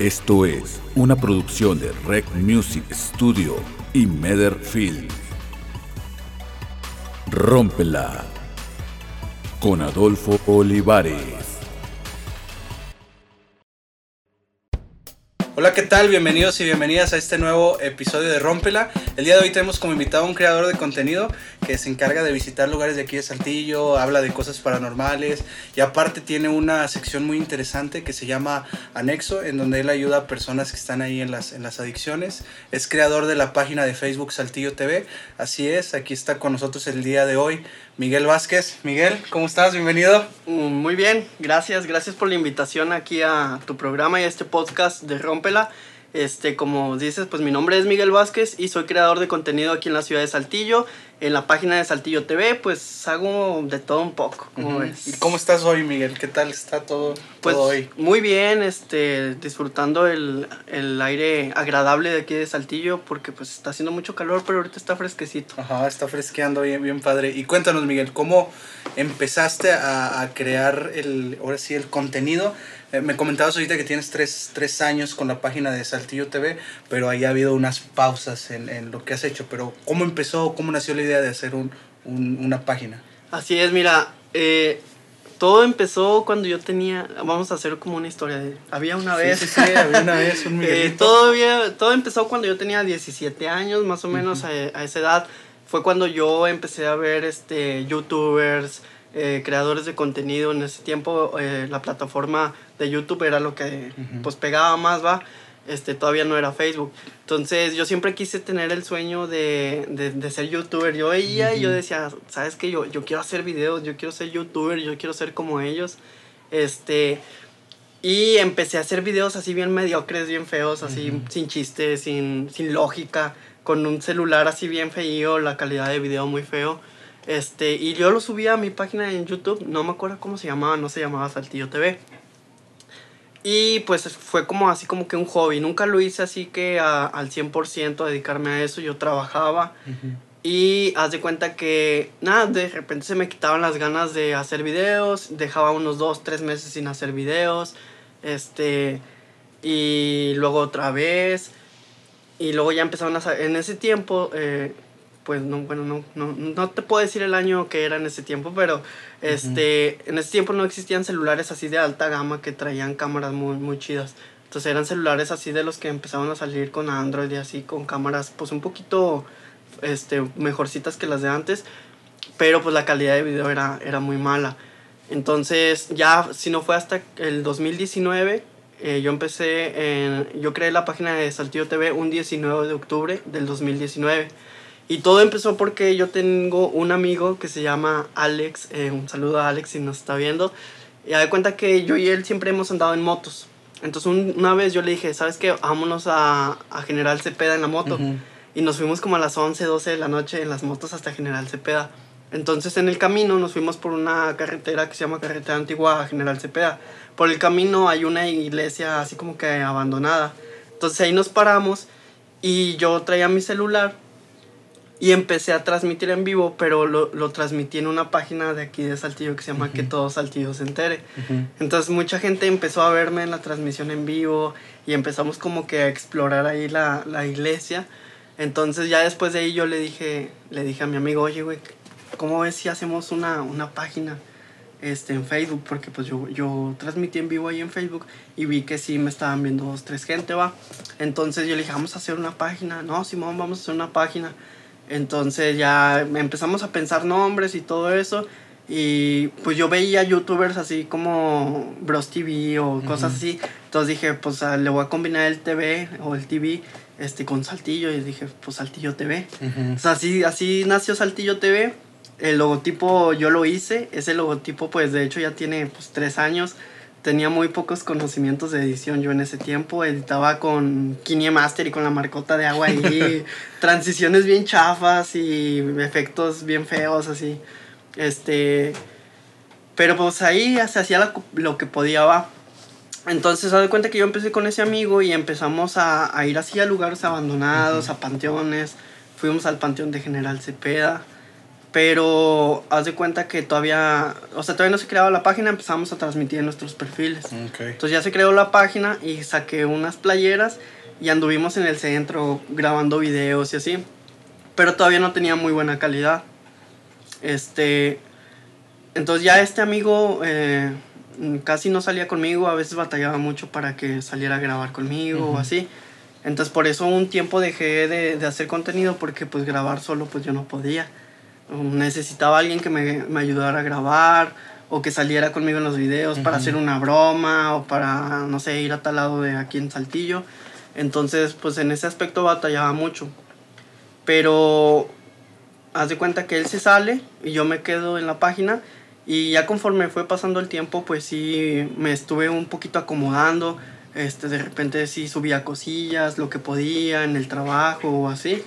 Esto es una producción de Rec Music Studio y Meder Film. Rómpela con Adolfo Olivares. Hola, ¿qué tal? Bienvenidos y bienvenidas a este nuevo episodio de Rómpela. El día de hoy tenemos como invitado a un creador de contenido que se encarga de visitar lugares de aquí de Saltillo, habla de cosas paranormales y aparte tiene una sección muy interesante que se llama Anexo, en donde él ayuda a personas que están ahí en las, en las adicciones. Es creador de la página de Facebook Saltillo TV. Así es, aquí está con nosotros el día de hoy Miguel Vázquez. Miguel, ¿cómo estás? Bienvenido. Mm, Muy bien, gracias, gracias por la invitación aquí a tu programa y a este podcast de Rómpela. Este, como dices, pues mi nombre es Miguel Vázquez y soy creador de contenido aquí en la ciudad de Saltillo. En la página de Saltillo TV, pues hago de todo un poco, Ujú. ves. ¿Y cómo estás hoy, Miguel? ¿Qué tal está todo, Pues todo hoy? muy bien, este, disfrutando el, el aire agradable de aquí de Saltillo porque pues está haciendo mucho calor, pero ahorita está fresquecito. Ajá, está fresqueando bien, bien padre. Y cuéntanos, Miguel, ¿cómo empezaste a, a crear el, ahora sí, el contenido? Eh, me comentabas ahorita que tienes tres, tres años con la página de Saltillo TV, pero ahí ha habido unas pausas en, en lo que has hecho. Pero ¿cómo empezó, cómo nació la idea de hacer un, un- una página? Así es, mira, eh, todo empezó cuando yo tenía, vamos a hacer como una historia de, había una vez, Sí, sí, había una vez un Eh, Miguelito. todo, había- todo empezó cuando yo tenía 17 años, más o menos a, a esa edad. Fue cuando yo empecé a ver este, youtubers, eh, creadores de contenido. En ese tiempo eh, la plataforma de YouTube era lo que Ujú. pues pegaba más, va. Este, todavía no era Facebook. Entonces yo siempre quise tener el sueño de, de, de ser youtuber. Yo veía y yo decía, ¿sabes qué? Yo, yo quiero hacer videos, yo quiero ser youtuber, yo quiero ser como ellos. Este, y empecé a hacer videos así bien mediocres, bien feos, así Ujú. sin chistes, sin, sin lógica, con un celular así bien feío, la calidad de video muy feo. Este, y yo lo subía a mi página en YouTube, no me acuerdo cómo se llamaba, no se llamaba Saltillo TV. Y pues fue como así como que un hobby, nunca lo hice así que a- al 100% a dedicarme a eso, yo trabajaba y haz de cuenta que, nada, de repente se me quitaban las ganas de hacer videos, dejaba unos dos, tres meses sin hacer videos, este, y luego otra vez, y luego ya empezaron a, en ese tiempo, eh, pues no, bueno, no, no, no te puedo decir el año que era en ese tiempo, pero este, en ese tiempo no existían celulares así de alta gama que traían cámaras muy, muy chidas. Entonces eran celulares así de los que empezaban a salir con Android y así, con cámaras pues un poquito este, mejorcitas que las de antes, pero pues la calidad de video era, era muy mala. Entonces ya, si no fue hasta el 2019, eh, yo empecé en, yo creé la página de Saltillo TV un 19 de octubre del 2019. Y todo empezó porque yo tengo un amigo que se llama Alex, eh, un saludo a Alex si nos está viendo, y da cuenta que yo y él siempre hemos andado en motos. Entonces un- una vez yo le dije, ¿sabes qué? Vámonos a, a General Cepeda en la moto. Ujú. Y nos fuimos como a las 11, 12 de la noche en las motos hasta General Cepeda. Entonces en el camino nos fuimos por una carretera que se llama Carretera Antigua a General Cepeda. Por el camino hay una iglesia así como que abandonada. Entonces ahí nos paramos y yo traía mi celular y empecé a transmitir en vivo, pero lo, lo transmití en una página de aquí de Saltillo que se llama Que Todo Saltillo se entere. Ujú. Entonces mucha gente empezó a verme en la transmisión en vivo y empezamos como que a explorar ahí la, la iglesia. Entonces ya después de ahí yo le dije, le dije a mi amigo, oye, güey, ¿cómo ves si hacemos una, una página este, en Facebook? Porque pues yo, yo transmití en vivo ahí en Facebook y vi que sí me estaban viendo dos, tres gente, va. Entonces yo le dije, vamos a hacer una página. No, Simón, vamos a hacer una página. Entonces ya empezamos a pensar nombres y todo eso. Y pues yo veía youtubers así como Bros TV o cosas Ujú. así. Entonces dije, pues ah, le voy a combinar el TV o el TV este, con Saltillo. Y dije, pues Saltillo TV. Ujú. O sea, así, así nació Saltillo TV. El logotipo yo lo hice. Ese logotipo, pues de hecho ya tiene pues, tres años. Tenía muy pocos conocimientos de edición yo en ese tiempo. Editaba con KineMaster y con la marcota de agua y transiciones bien chafas y efectos bien feos así. Este. Pero pues ahí se hacía lo que podía, va. Entonces, haz de cuenta que yo empecé con ese amigo y empezamos a, a ir así a lugares abandonados, a panteones. Fuimos al panteón de General Cepeda. Pero haz de cuenta que todavía, o sea, todavía no se creaba la página, empezamos a transmitir en nuestros perfiles. Ok. Entonces ya se creó la página y saqué unas playeras y anduvimos en el centro grabando videos y así. Pero todavía no tenía muy buena calidad. Este. Entonces ya este amigo eh, casi no salía conmigo, a veces batallaba mucho para que saliera a grabar conmigo o así. Entonces por eso un tiempo dejé de, de hacer contenido porque pues grabar solo pues yo no podía. Necesitaba alguien que me, me ayudara a grabar o que saliera conmigo en los videos para hacer una broma o para, no sé, ir a tal lado de aquí en Saltillo. Entonces pues en ese aspecto batallaba mucho. Pero haz de cuenta que él se sale y yo me quedo en la página y ya conforme fue pasando el tiempo pues sí me estuve un poquito acomodando este de repente sí subía cosillas lo que podía en el trabajo o así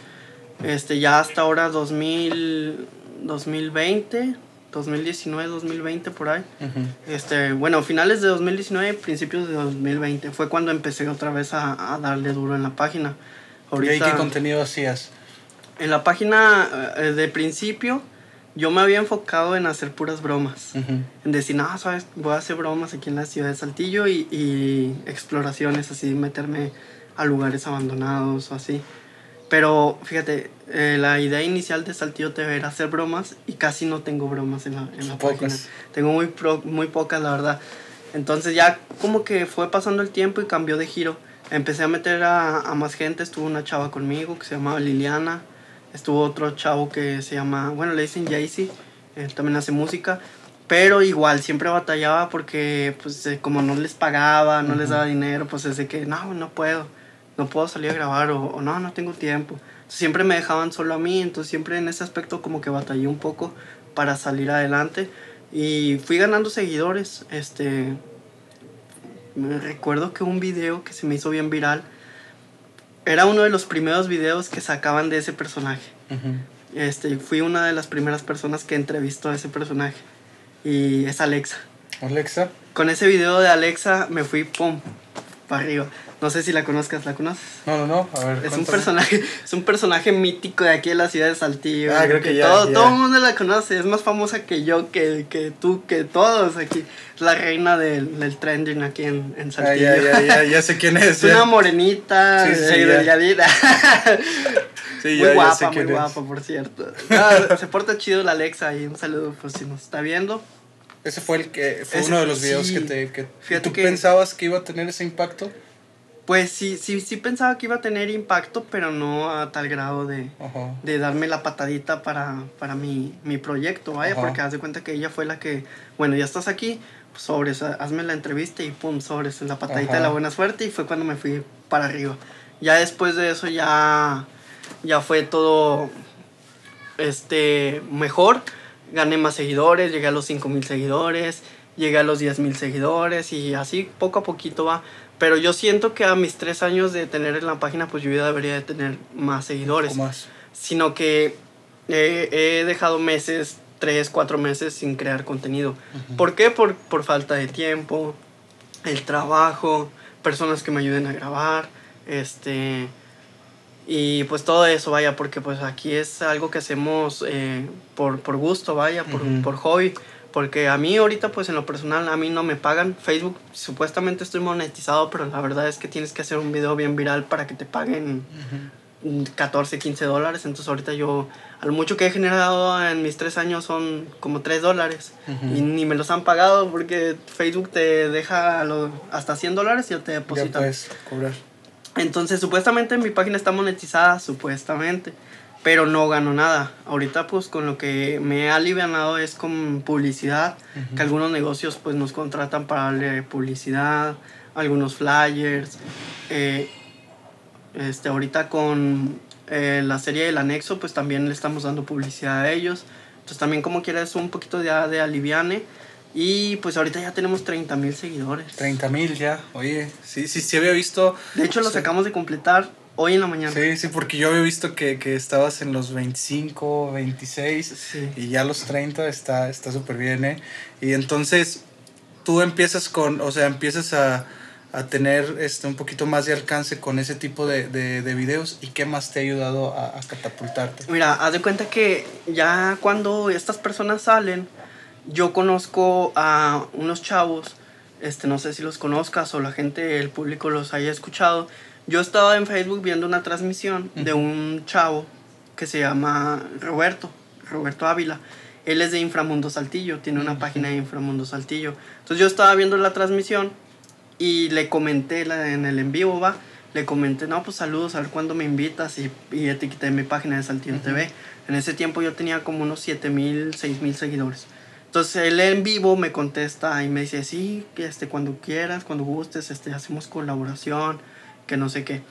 este ya hasta ahora 2000 2020 2019 2020 por ahí este bueno finales de 2019 principios de 2020 fue cuando empecé otra vez a, a darle duro en la página ¿Y ahí qué contenido hacías? en la página eh, de principio, yo me había enfocado en hacer puras bromas. Ujú. En decir, no, sabes, voy a hacer bromas aquí en la ciudad de Saltillo y, y exploraciones, así, meterme a lugares abandonados o así. Pero fíjate, eh, la idea inicial de Saltillo TV era hacer bromas y casi no tengo bromas en la, en la Pocas. página. Tengo muy, pro- muy pocas, la verdad. Entonces ya como que fue pasando el tiempo y cambió de giro. Empecé a meter a, a más gente, estuvo una chava conmigo que se llamaba Liliana, estuvo otro chavo que se llama, bueno, le dicen Jaycee, él también hace música, pero igual siempre batallaba porque pues eh, como no les pagaba, no les daba dinero, pues es de que no, no puedo, no puedo salir a grabar o, o no, no tengo tiempo. Siempre me dejaban solo a mí, entonces siempre en ese aspecto como que batallé un poco para salir adelante y fui ganando seguidores, este me recuerdo que un video que se me hizo bien viral era uno de los primeros videos que sacaban de ese personaje. Ujú. Este, fui una de las primeras personas que entrevistó a ese personaje. Y es Alexa. Alexa. Con ese video de Alexa me fui, pum, para arriba. No sé si la conozcas, ¿la conoces? No, no, no. A ver, Es un personaje, es un personaje mítico de aquí de la ciudad de Saltillo. Ah, creo que ya, todo, ya. todo el mundo la conoce, es más famosa que yo, que, que tú, que todos aquí. Es la reina del, del trending aquí en, en Ah, Saltillo. ya, ya, ya, ya sé quién es. Es una morenita, Sí, sí, ya. delgadita. Sí, muy guapa, muy es. guapa, por cierto. Ah, se porta chido la Alexa y un saludo por si nos está viendo. Ese fue el que fue Ese- uno de los videos sí. que te que Fíjate tú que- pensabas que iba a tener ese impacto. Pues sí, sí, sí pensaba que iba a tener impacto, pero no a tal grado de, de darme la patadita para, para mi, mi proyecto, vaya, Ajá. porque haz de cuenta que ella fue la que, bueno, ya estás aquí, pues sobres, ha- hazme la entrevista y pum, sobres, la patadita Ajá. de la buena suerte y fue cuando me fui para arriba. Ya después de eso ya, ya fue todo, este, mejor, gané más seguidores, llegué a los 5 mil seguidores, llegué a los 10 mil seguidores y así poco a poquito va. Pero yo siento que a mis tres años de tener en la página, pues yo ya debería de tener más seguidores ¿Cómo más? sino que eh, he dejado meses, tres, cuatro meses sin crear contenido. ¿Por qué? Por, por falta de tiempo, el trabajo, personas que me ayuden a grabar, este... Y pues todo eso, vaya, porque pues aquí es algo que hacemos eh, por, por gusto, vaya, por, Ujú. por hobby. Porque a mí ahorita, pues en lo personal, a mí no me pagan. Facebook, supuestamente estoy monetizado, pero la verdad es que tienes que hacer un video bien viral para que te paguen 14, 15 dólares. Entonces ahorita yo, al mucho que he generado en mis tres años son como 3 dólares. Y ni me los han pagado porque Facebook te deja lo- hasta 100 dólares y ya te Ya depositan. puedes cobrar. Entonces supuestamente mi página está monetizada, supuestamente. Pero no gano nada. Ahorita pues con lo que me he alivianado es con publicidad. Que algunos negocios pues nos contratan para darle publicidad. Algunos flyers. eh, este, ahorita con eh, la serie del anexo, pues también le estamos dando publicidad a ellos. Entonces también como quiera es un poquito de, de aliviane. Y pues ahorita ya tenemos 30 mil seguidores. 30 mil ya. Oye, sí, sí, sí había visto. De hecho, Sí. acabamos de completar hoy en la mañana. Sí, sí, porque yo había visto que, que estabas en los 25, 26 Sí. y ya los 30 está está súper bien, ¿eh? Y entonces tú empiezas con, o sea, empiezas a, a tener este, un poquito más de alcance con ese tipo de, de, de videos y qué más te ha ayudado a, a, catapultarte? Mira, haz de cuenta que ya cuando estas personas salen, yo conozco a unos chavos, este, no sé si los conozcas o la gente, el público los haya escuchado. Yo estaba en Facebook viendo una transmisión uh -huh. de un chavo que se llama Roberto, Roberto Ávila. Él es de Inframundo Saltillo, tiene una uh -huh. página de Inframundo Saltillo. Entonces yo estaba viendo la transmisión y le comenté la, en el en vivo, va, le comenté, no, pues saludos, a ver cuándo me invitas y, y etiqueté mi página de Saltillo uh -huh. TV. En ese tiempo yo tenía como unos 7 mil, 6 mil seguidores. Entonces él en vivo me contesta y me dice, sí, que este, cuando quieras, cuando gustes, este, hacemos colaboración, que no sé qué.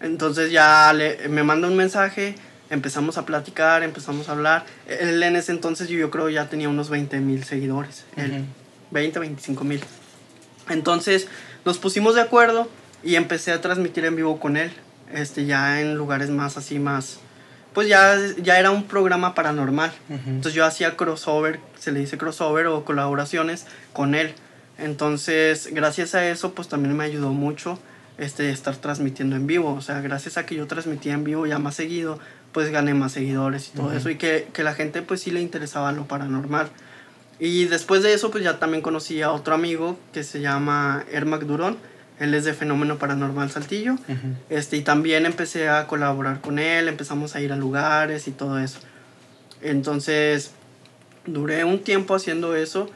Entonces ya le, me manda un mensaje, empezamos a platicar, empezamos a hablar. Él en ese entonces yo, yo creo ya tenía unos 20 mil seguidores, uh -huh. él, 20, 25 mil. Entonces nos pusimos de acuerdo y empecé a transmitir en vivo con él, este, ya en lugares más así, más... Pues ya, ya era un programa paranormal. Uh -huh. Entonces yo hacía crossover, se le dice crossover o colaboraciones con él. Entonces, gracias a eso, pues también me ayudó mucho este, estar transmitiendo en vivo. O sea, gracias a que yo transmitía en vivo ya más seguido, pues gané más seguidores y todo uh -huh. eso. Y que, que la gente pues sí le interesaba lo paranormal. Y después de eso, pues ya también conocí a otro amigo que se llama Ermac Durón. Él es de Fenómeno Paranormal Saltillo. Uh -huh. este, y también empecé a colaborar con él, empezamos a ir a lugares y todo eso. Entonces, duré un tiempo haciendo eso,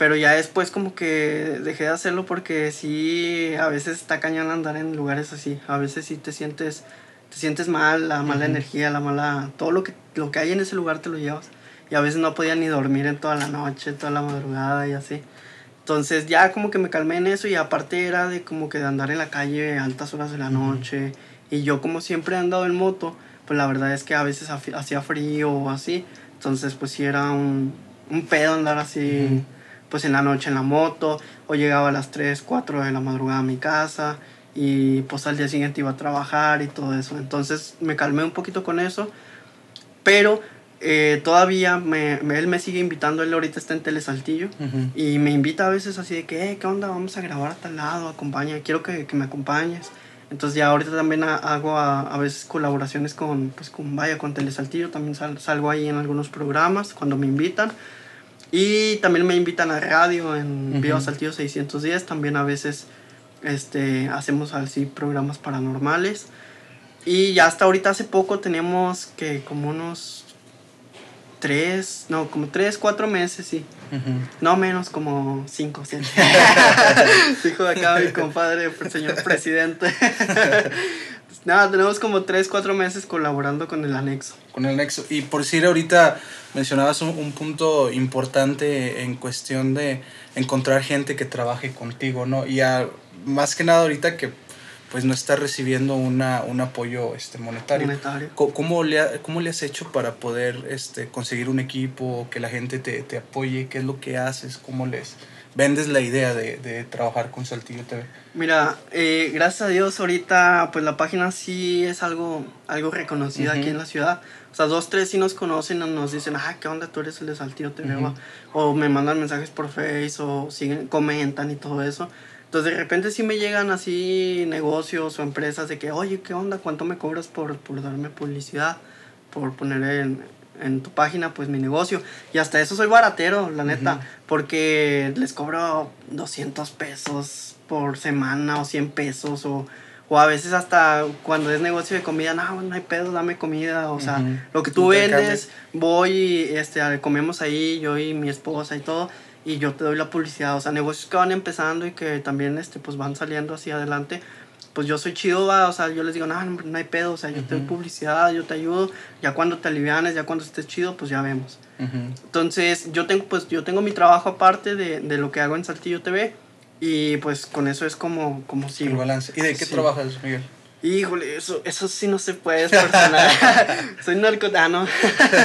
pero ya después como que dejé de hacerlo porque sí, a veces está cañón andar en lugares así. A veces sí te sientes, te sientes mal, la mala uh -huh. energía, la mala... Todo lo que, lo que hay en ese lugar te lo llevas. Y a veces no podía ni dormir en toda la noche, toda la madrugada y así. Entonces ya como que me calmé en eso y aparte era de como que de andar en la calle a altas horas de la noche. Y yo como siempre he andado en moto, pues la verdad es que a veces hacía frío o así. Entonces pues sí era un, un pedo andar así uh -huh. Pues en la noche en la moto. O llegaba a las 3, 4 de la madrugada a mi casa. Y pues al día siguiente iba a trabajar y todo eso. Entonces me calmé un poquito con eso. Pero eh, todavía me, me, él me sigue invitando, él ahorita está en Telesaltillo uh -huh. y me invita a veces así de que, eh, ¿qué onda? Vamos a grabar a tal lado, acompaña, quiero que, que me acompañes. Entonces ya ahorita también hago a, a, veces colaboraciones con, pues con, vaya, con Telesaltillo, también sal, salgo ahí en algunos programas cuando me invitan. Y también me invitan a radio en uh -huh. Viva Saltillo 610, también a veces este, hacemos así programas paranormales. Y ya hasta ahorita hace poco tenemos que como unos tres, no, como tres, cuatro meses, sí. Uh -huh. No menos, como cinco, siete. Dijo acá mi compadre, el señor presidente. Nada, tenemos como tres, cuatro meses colaborando con el anexo. Con el anexo. Y por decir, ahorita mencionabas un, un punto importante en cuestión de encontrar gente que trabaje contigo, ¿no? Y a, más que nada ahorita que pues no está recibiendo una, un apoyo este, monetario. monetario. ¿Cómo, le ha, ¿Cómo le has hecho para poder este, conseguir un equipo, que la gente te, te apoye? ¿Qué es lo que haces? ¿Cómo les vendes la idea de, de trabajar con Saltillo TV? Mira, eh, gracias a Dios ahorita pues la página sí es algo, algo reconocida uh -huh. aquí en la ciudad. O sea, dos, tres sí nos conocen nos dicen, ah, ¿qué onda? Tú eres el de Saltillo TV. Uh -huh. O me mandan mensajes por Face o siguen, comentan y todo eso. Entonces de repente sí me llegan así negocios o empresas de que, oye, ¿qué onda? ¿Cuánto me cobras por, por darme publicidad? Por poner en, en tu página pues mi negocio. Y hasta eso soy baratero, la neta. Uh -huh. Porque les cobro 200 pesos por semana o 100 pesos o... O a veces hasta cuando es negocio de comida, no, no hay pedo, dame comida. O sea, uh -huh. lo que tú vendes, voy y este, comemos ahí, yo y mi esposa y todo y yo te doy la publicidad, o sea, negocios que van empezando y que también este, pues van saliendo hacia adelante, pues yo soy chido, va, o sea, yo les digo, no, no, no hay pedo, o sea, yo uh -huh. te doy publicidad, yo te ayudo, ya cuando te alivianes, ya cuando estés chido, pues ya vemos. Uh -huh. Entonces, yo tengo, pues, yo tengo mi trabajo aparte de, de, lo que hago en Saltillo TV y pues con eso es como, como sigo. El balance. ¿Y de qué sí. trabajas, Miguel? Híjole, eso, eso sí no se puede, es personal. Soy narcotano.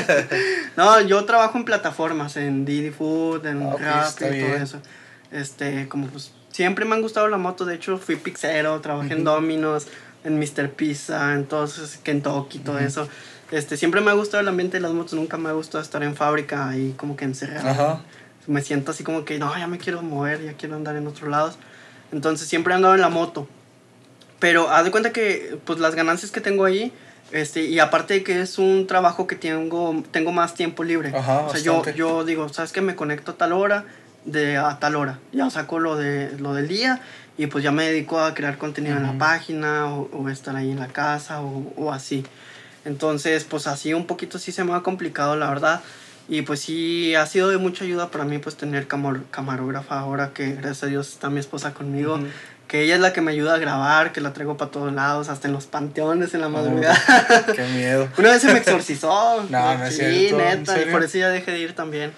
no, yo trabajo en plataformas, en Didi Food, en okay, Rappi todo eso. Este, como pues, siempre me han gustado la moto. De hecho, fui pixero, trabajé uh -huh. en Domino's, en Mr. Pizza, entonces Kentucky, todo uh -huh. eso. Este, siempre me ha gustado el ambiente de las motos, nunca me ha gustado estar en fábrica y como que encerrado. Me siento así como que, no, ya me quiero mover, ya quiero andar en otros lados. Entonces siempre he andado en la moto. Pero haz de cuenta que pues las ganancias que tengo ahí, este, y aparte de que es un trabajo que tengo, tengo más tiempo libre. Ajá, o sea, yo, yo digo, ¿sabes qué? Me conecto a tal hora, de a tal hora. Ya saco lo, de, lo del día y pues ya me dedico a crear contenido en la página o, o estar ahí en la casa o, o así. Entonces, pues así un poquito sí se me ha complicado, la verdad. Y pues sí, ha sido de mucha ayuda para mí pues tener camar- camarógrafa ahora que gracias a Dios está mi esposa conmigo. Que ella es la que me ayuda a grabar, que la traigo para todos lados, hasta en los panteones en la Oh. madrugada. Qué miedo. Una vez se me exorcizó. No, no es cierto, ¿en neta. Y por eso ya dejé de ir también.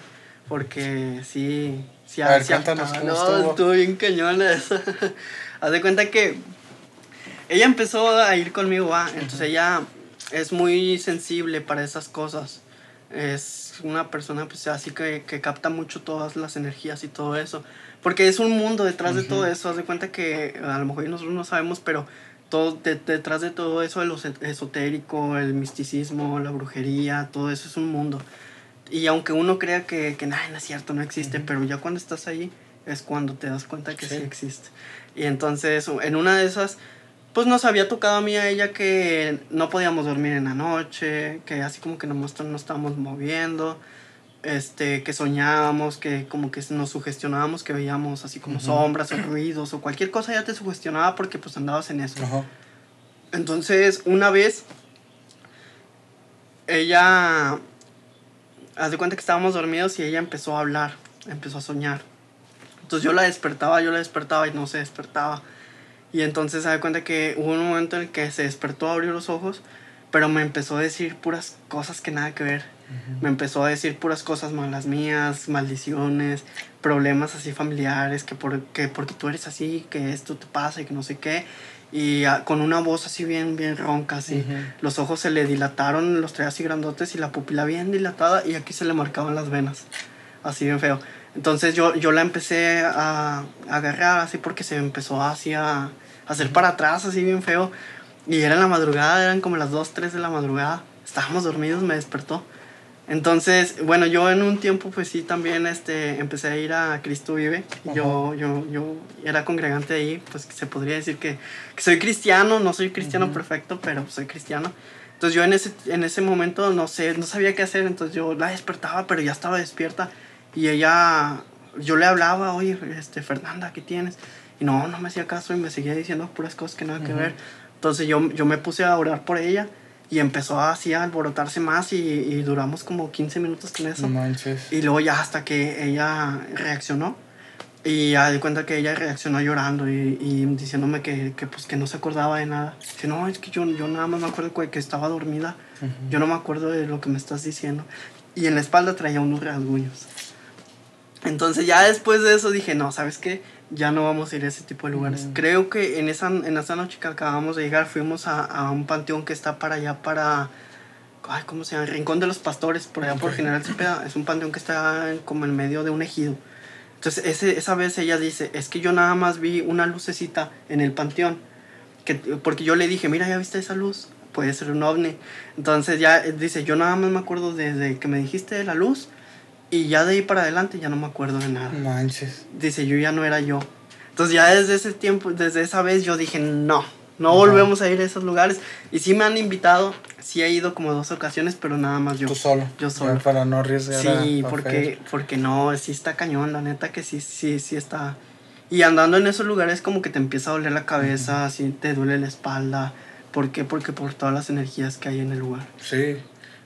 Porque sí. sí A ver, sí cuéntanos afectaba. cómo no, estuvo. estuvo bien cañona eso. Haz de cuenta que ella empezó a ir conmigo, ¿va? Entonces ella es muy sensible para esas cosas. Es una persona pues así que, que capta mucho todas las energías y todo eso. Porque es un mundo detrás de todo eso. Haz de cuenta que a lo mejor nosotros no sabemos, pero todo de- detrás de todo eso, el ose- esotérico, el misticismo, la brujería, todo eso es un mundo. Y aunque uno crea que, que nada, no es cierto, no existe, Ujú. pero ya cuando estás ahí es cuando te das cuenta que sí, Sí. existe. Y entonces, en una de esas, pues nos había tocado a mí a ella que no podíamos dormir en la noche, que así como que nomás nos estábamos moviendo, este, que soñábamos, que como que nos sugestionábamos, que veíamos así como Ujú. sombras o ruidos o cualquier cosa ya te sugestionaba porque pues andabas en eso. Ajá. Entonces, una vez, ella, haz de cuenta que estábamos dormidos y ella empezó a hablar, empezó a soñar. Entonces yo la despertaba, yo la despertaba y no se despertaba. Y entonces se da cuenta que hubo un momento en el que se despertó, abrió los ojos, pero me empezó a decir puras cosas que nada que ver. Me empezó a decir puras cosas malas mías, maldiciones, problemas así familiares, que, por, que porque tú eres así, que esto te pasa y que no sé qué. Y ah, con una voz así bien, bien ronca, así. Los ojos se le dilataron, los traía así grandotes y la pupila bien dilatada y aquí se le marcaban las venas. Así bien feo. Entonces yo, yo la empecé a, a agarrar así porque se empezó así a, a hacer para atrás así bien feo. Y era en la madrugada, eran como las 2, 3 de la madrugada. Estábamos dormidos, me despertó. Entonces, bueno, yo en un tiempo pues sí también este, empecé a ir a Cristo Vive. Yo, yo, yo era congregante ahí, pues se podría decir que, que soy cristiano, no soy cristiano Ujú. perfecto, pero soy cristiano. Entonces yo en ese, en ese momento no sé, no sabía qué hacer, entonces yo la despertaba, pero ya estaba despierta. Y ella, yo le hablaba, oye, este, Fernanda, ¿qué tienes? Y no, no me hacía caso y me seguía diciendo puras cosas que nada que Ujú. ver. Entonces yo, yo me puse a orar por ella y empezó así a alborotarse más y, y duramos como 15 minutos con eso. No manches. Y luego ya hasta que ella reaccionó. Y ya di cuenta que ella reaccionó llorando y, y diciéndome que, que, pues, que no se acordaba de nada. Dice, no, es que yo, yo nada más me acuerdo que que estaba dormida. Ujú. Yo no me acuerdo de lo que me estás diciendo. Y en la espalda traía unos rasguños. Entonces ya después de eso dije, no, ¿sabes qué? Ya no vamos a ir a ese tipo de lugares. Ujú. Creo que en esa, en esa noche que acabamos de llegar fuimos a, a un panteón que está para allá, para... Ay, ¿Cómo se llama? Rincón de los Pastores, por allá por Ok. General Cepeda. Es un panteón que está como en medio de un ejido. Entonces ese, esa vez ella dice, es que yo nada más vi una lucecita en el panteón. Que, porque yo le dije, mira, ¿ya viste esa luz? Puede ser un ovni. Entonces ya dice, yo nada más me acuerdo desde que me dijiste de la luz y ya de ahí para adelante ya no me acuerdo de nada. Manches. Dice, yo ya no era yo. Entonces ya desde ese tiempo, desde esa vez yo dije, no, no Ajá. volvemos a ir a esos lugares. Y sí me han invitado, sí he ido como dos ocasiones, pero nada más yo. Tú solo. Yo solo. Ya Para no arriesgar. a- Sí, a porque, Fer. porque no, sí está cañón, la neta que sí, sí, sí está. Y andando en esos lugares como que te empieza a doler la cabeza, así te duele la espalda. ¿Por qué? Porque por todas las energías que hay en el lugar. Sí.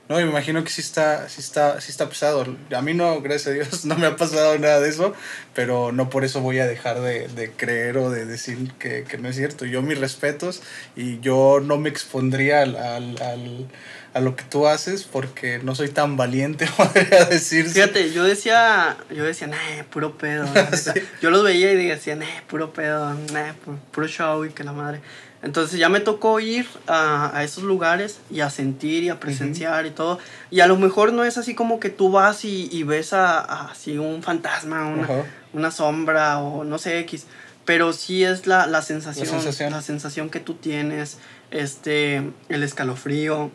No, me imagino que sí está, sí está, sí está pesado. A mí no, gracias a Dios, no me ha pasado nada de eso, pero no por eso voy a dejar de, de creer o de decir que, que no es cierto. Yo mis respetos y yo no me expondría al, al, al- a lo que tú haces porque no soy tan valiente, podría decirse. Fíjate, yo decía, yo decía, nah, puro pedo. la neta". Sí. Yo los veía y decía, nah, puro pedo, nah, pu- puro show y que la madre. Entonces ya me tocó ir a, a esos lugares y a sentir y a presenciar y todo. Y a lo mejor no es así como que tú vas y, y ves a, a así un fantasma, una, una sombra o no sé X. Pero sí es la, la sensación, la sensación. sensación. que tú tienes, este, el escalofrío,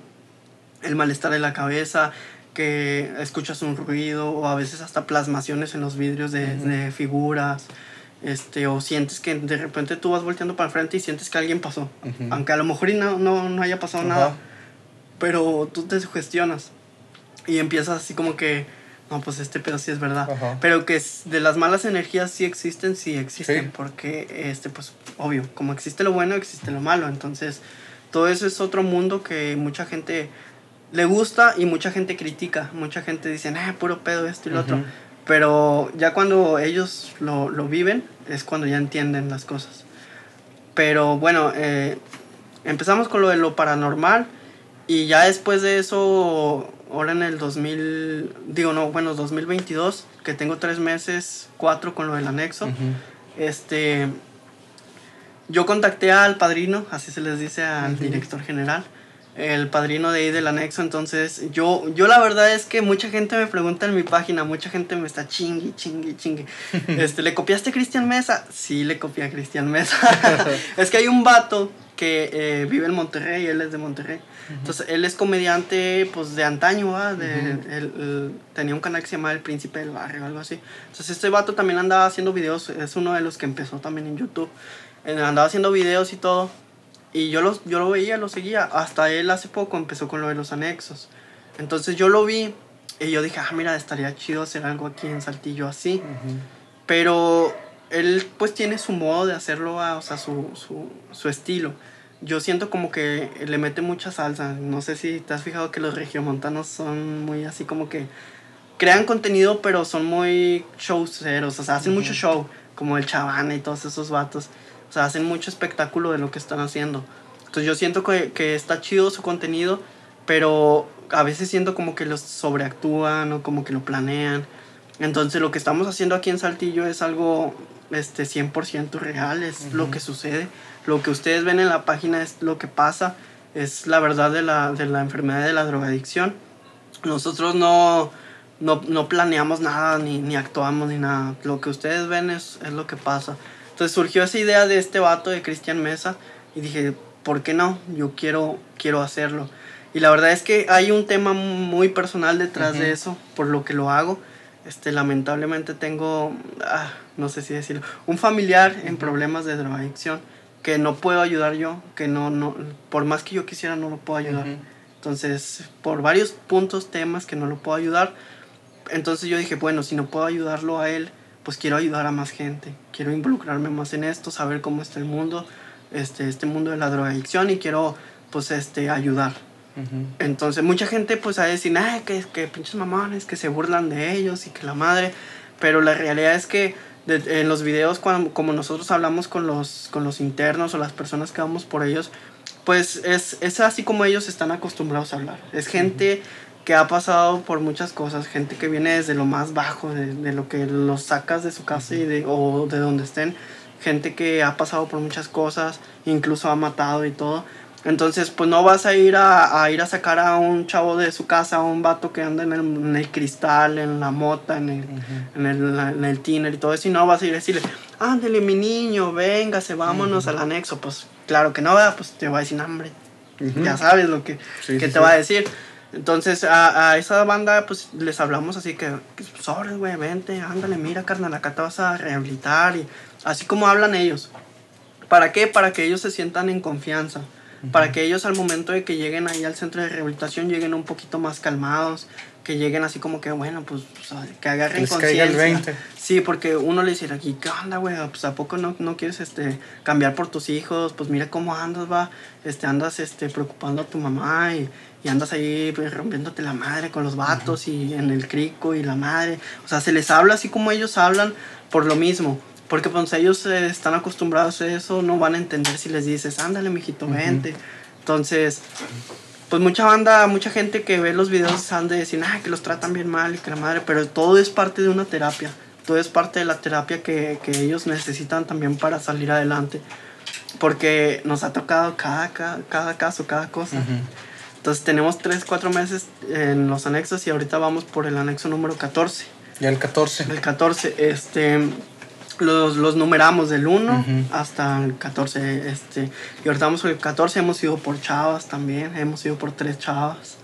el malestar en la cabeza, que escuchas un ruido o a veces hasta plasmaciones en los vidrios de, Ujú. de figuras. Este, o sientes que de repente tú vas volteando para frente y sientes que alguien pasó, aunque a lo mejor no, no, no haya pasado nada, pero tú te sugestionas y empiezas así como que, no, pues este pedo sí es verdad, pero que de las malas energías sí existen, sí existen, porque, este, pues, obvio, como existe lo bueno, existe lo malo, entonces todo eso es otro mundo que mucha gente le gusta y mucha gente critica, mucha gente dice, ah, puro pedo esto y lo otro pero ya cuando ellos lo, lo, viven es cuando ya entienden las cosas. Pero bueno, eh, empezamos con lo de lo paranormal y ya después de eso, ahora en el 2000, digo no, bueno, 2022, que tengo tres meses, cuatro con lo del anexo, este, yo contacté al padrino, así se les dice al director general, el padrino de ahí del anexo. Entonces, yo, yo la verdad es que mucha gente me pregunta en mi página, mucha gente me está chingui, chingui, chingui. Este, ¿le copiaste a Cristian Mesa? Sí, le copié a Cristian Mesa. es que hay un vato que eh, vive en Monterrey, él es de Monterrey. Entonces, él es comediante, pues, de antaño, ¿va? De, tenía un canal que se llamaba El Príncipe del Barrio, algo así. Entonces, este vato también andaba haciendo videos, es uno de los que empezó también en YouTube. Eh, andaba haciendo videos y todo. Y yo, los, yo lo veía, lo seguía. Hasta él hace poco empezó con lo de los anexos. Entonces yo lo vi y yo dije, ah, mira, estaría chido hacer algo aquí en Saltillo así. Pero él pues tiene su modo de hacerlo, ah, o sea, su, su, su, estilo. Yo siento como que le mete mucha salsa. No sé si te has fijado que los regiomontanos son muy así como que crean contenido, pero son muy showceros, o sea, hacen mucho show, como el Chavana y todos esos vatos. O sea, hacen mucho espectáculo de lo que están haciendo. Entonces yo siento que, que está chido su contenido, pero a veces siento como que los sobreactúan o como que lo planean. Entonces lo que estamos haciendo aquí en Saltillo es algo este, 100% real, es lo que sucede. Lo que ustedes ven en la página es lo que pasa, es la verdad de la, de la enfermedad de la drogadicción. Nosotros no, no, no planeamos nada, ni, ni, actuamos, ni nada. Lo que ustedes ven es, es lo que pasa. Entonces surgió esa idea de este vato de Cristian Mesa y dije, ¿por qué no? Yo quiero, quiero hacerlo. Y la verdad es que hay un tema muy personal detrás de eso, por lo que lo hago. Este, lamentablemente tengo, ah, no sé si decirlo, un familiar en problemas de drogadicción que no puedo ayudar yo, que no, no, por más que yo quisiera no lo puedo ayudar. Entonces, por varios puntos, temas que no lo puedo ayudar, entonces yo dije, bueno, si no puedo ayudarlo a él, pues quiero ayudar a más gente, quiero involucrarme más en esto, saber cómo está el mundo, este, este mundo de la drogadicción y quiero pues este, ayudar. Entonces mucha gente pues a decir, ay, que, que pinches mamones, que se burlan de ellos y que la madre, pero la realidad es que en los videos cuando, como nosotros hablamos con los, con los internos o las personas que vamos por ellos, pues es, es así como ellos están acostumbrados a hablar. Es gente que ha pasado por muchas cosas, gente que viene desde lo más bajo, de, de lo que los sacas de su casa y de, o de donde estén, gente que ha pasado por muchas cosas, incluso ha matado y todo. Entonces, pues no vas a ir a, a ir a sacar a un chavo de su casa, a un vato que anda en el, en el cristal, en la mota, en el, en, el, en el tiner y todo eso, y no vas a ir a decirle, ándale mi niño, véngase, vámonos al anexo. Pues claro que no, pues te va a decir, hambre. Ya sabes lo que, que te va a decir. Entonces a, a, esa banda pues les hablamos así que, sobre, güey, vente, ándale, mira, carnal, acá te vas a rehabilitar y así como hablan ellos. ¿Para qué? Para que ellos se sientan en confianza. Para que ellos al momento de que lleguen ahí al centro de rehabilitación lleguen un poquito más calmados, que lleguen así como que, bueno, pues, que agarren conciencia. Sí, porque uno le dice aquí, ¿qué onda, güey? Pues a poco no, no quieres este, cambiar por tus hijos, pues mira cómo andas, va, este, andas este, preocupando a tu mamá y, y andas ahí pues, rompiéndote la madre con los vatos y en el crico y la madre. O sea, se les habla así como ellos hablan por lo mismo. Porque pues ellos eh, están acostumbrados a eso, no van a entender si les dices, ándale, mijito, vente. Entonces, pues mucha banda, mucha gente que ve los videos han de decir, ah, que los tratan bien mal y que la madre, pero todo es parte de una terapia, todo es parte de la terapia que, que ellos necesitan también para salir adelante, porque nos ha tocado cada, cada, cada caso, cada cosa. Entonces tenemos 3, 4 meses en los anexos y ahorita vamos por el anexo número 14. Ya el 14. El 14, este los, los numeramos del 1 hasta el 14. Este, y ahorita vamos por el 14, hemos ido por chavas también, hemos ido por tres chavas.